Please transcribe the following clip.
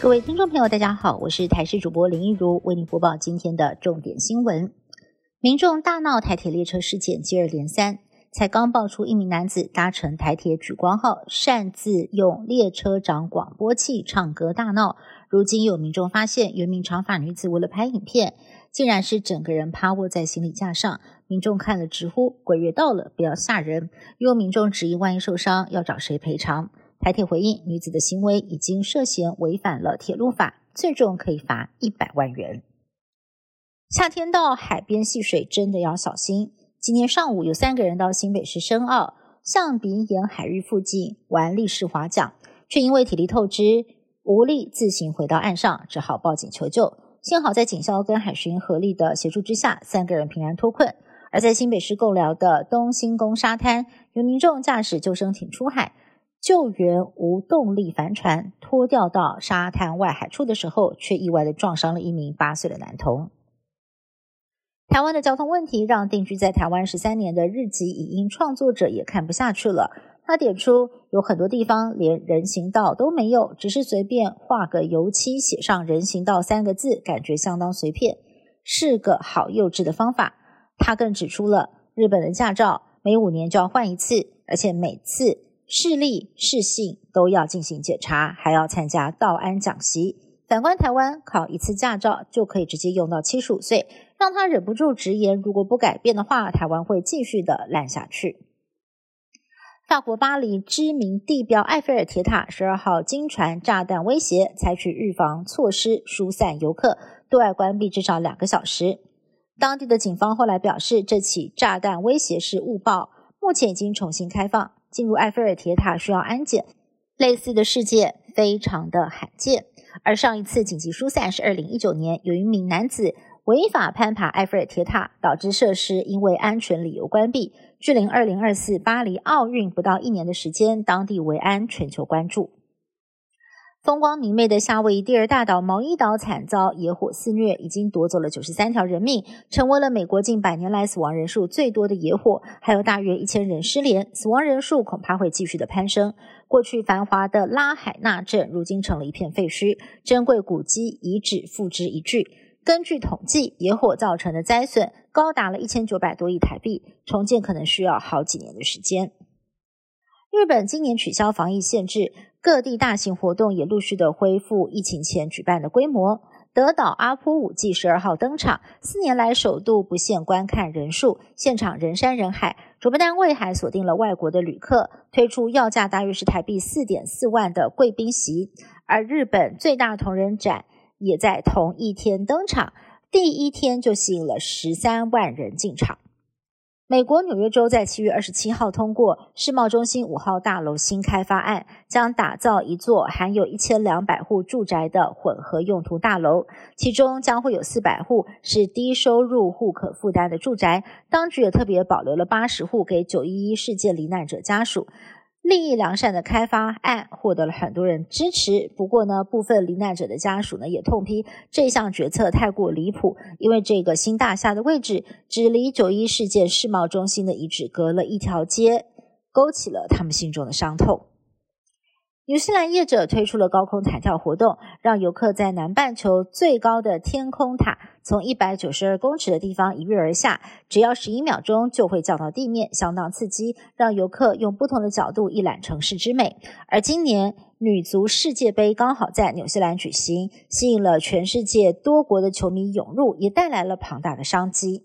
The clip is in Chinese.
各位听众朋友，大家好，我是台视主播林一如，为您播报今天的重点新闻。民众大闹台铁列车事件接二连三，才刚爆出一名男子搭乘台铁莒光号，擅自用列车长广播器唱歌大闹。如今有民众发现，原名长发女子为了拍影片，竟然是整个人趴卧在行李架上。民众看了直呼：“鬼月到了，不要吓人！”有民众质疑：“万一受伤，要找谁赔偿？”台铁回应，女子的行为已经涉嫌违反了铁路法，最重可以罚一百万元。夏天到海边戏水真的要小心。今天上午有三个人到新北市深澳象鼻岩海域附近玩立式划桨，却因为体力透支无力自行回到岸上，只好报警求救。幸好在警消跟海巡合力的协助之下，三个人平安脱困。而在新北市贡寮的东兴宫沙滩，有民众驾驶救生艇出海。救援无动力帆船拖掉到沙滩外海处的时候，却意外的撞伤了一名八岁的男童。台湾的交通问题让定居在台湾十三年的日籍影音创作者也看不下去了。他点出有很多地方连人行道都没有，只是随便画个油漆写上“人行道”三个字，感觉相当随便，是个好幼稚的方法。他更指出了日本的驾照每五年就要换一次，而且每次。视力、视性都要进行检查，还要参加道安讲习。反观台湾，考一次驾照就可以直接用到七十五岁，让他忍不住直言：如果不改变的话，台湾会继续的烂下去。法国巴黎知名地标埃菲尔铁塔十二号经传炸弹威胁，采取预防措施疏散游客，对外关闭至少两个小时。当地的警方后来表示，这起炸弹威胁是误报，目前已经重新开放。进入埃菲尔铁塔需要安检，类似的事件非常的罕见。而上一次紧急疏散是二零一九年，有一名男子违法攀爬埃菲尔铁塔，导致设施因为安全理由关闭。距离二零二四巴黎奥运不到一年的时间，当地维安全球关注。风光明媚的夏威夷第二大岛毛伊岛惨遭野火肆虐，已经夺走了九十三条人命，成为了美国近百年来死亡人数最多的野火，还有大约一千人失联，死亡人数恐怕会继续的攀升。过去繁华的拉海纳镇，如今成了一片废墟，珍贵古迹遗址付之一炬。根据统计，野火造成的灾损高达了一千九百多亿台币，重建可能需要好几年的时间。日本今年取消防疫限制。各地大型活动也陆续的恢复疫情前举办的规模。德岛阿波舞季十二号登场，四年来首度不限观看人数，现场人山人海。主办单位还锁定了外国的旅客，推出要价大约是台币四点四万的贵宾席。而日本最大同人展也在同一天登场，第一天就吸引了十三万人进场。美国纽约州在七月二十七号通过世贸中心五号大楼新开发案，将打造一座含有一千两百户住宅的混合用途大楼，其中将会有四百户是低收入户可负担的住宅。当局也特别保留了八十户给九一一事件罹难者家属。另一良善的开发案获得了很多人支持，不过呢，部分罹难者的家属呢也痛批这项决策太过离谱，因为这个新大厦的位置只离九一事件世贸中心的遗址隔了一条街，勾起了他们心中的伤痛。纽西兰业者推出了高空弹跳活动，让游客在南半球最高的天空塔从一百九十二公尺的地方一跃而下，只要十一秒钟就会降到地面，相当刺激，让游客用不同的角度一览城市之美。而今年女足世界杯刚好在纽西兰举行，吸引了全世界多国的球迷涌入，也带来了庞大的商机。